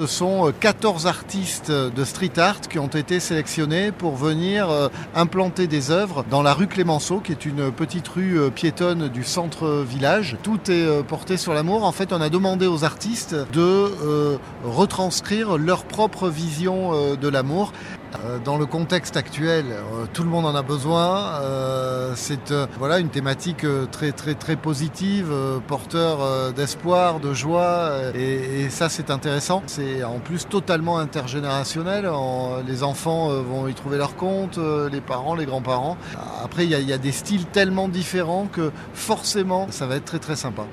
Ce sont 14 artistes de street art qui ont été sélectionnés pour venir implanter des œuvres dans la rue Clémenceau, qui est une petite rue piétonne du centre-village. Tout est porté sur l'amour. En fait, on a demandé aux artistes de retranscrire leur propre vision de l'amour. Dans le contexte actuel, tout le monde en a besoin. C'est voilà une thématique très très très positive, porteur d'espoir, de joie, et, et ça c'est intéressant. C'est en plus totalement intergénérationnel. Les enfants vont y trouver leur compte, les parents, les grands-parents. Après, il y, y, a des styles tellement différents que forcément, ça va être très très sympa.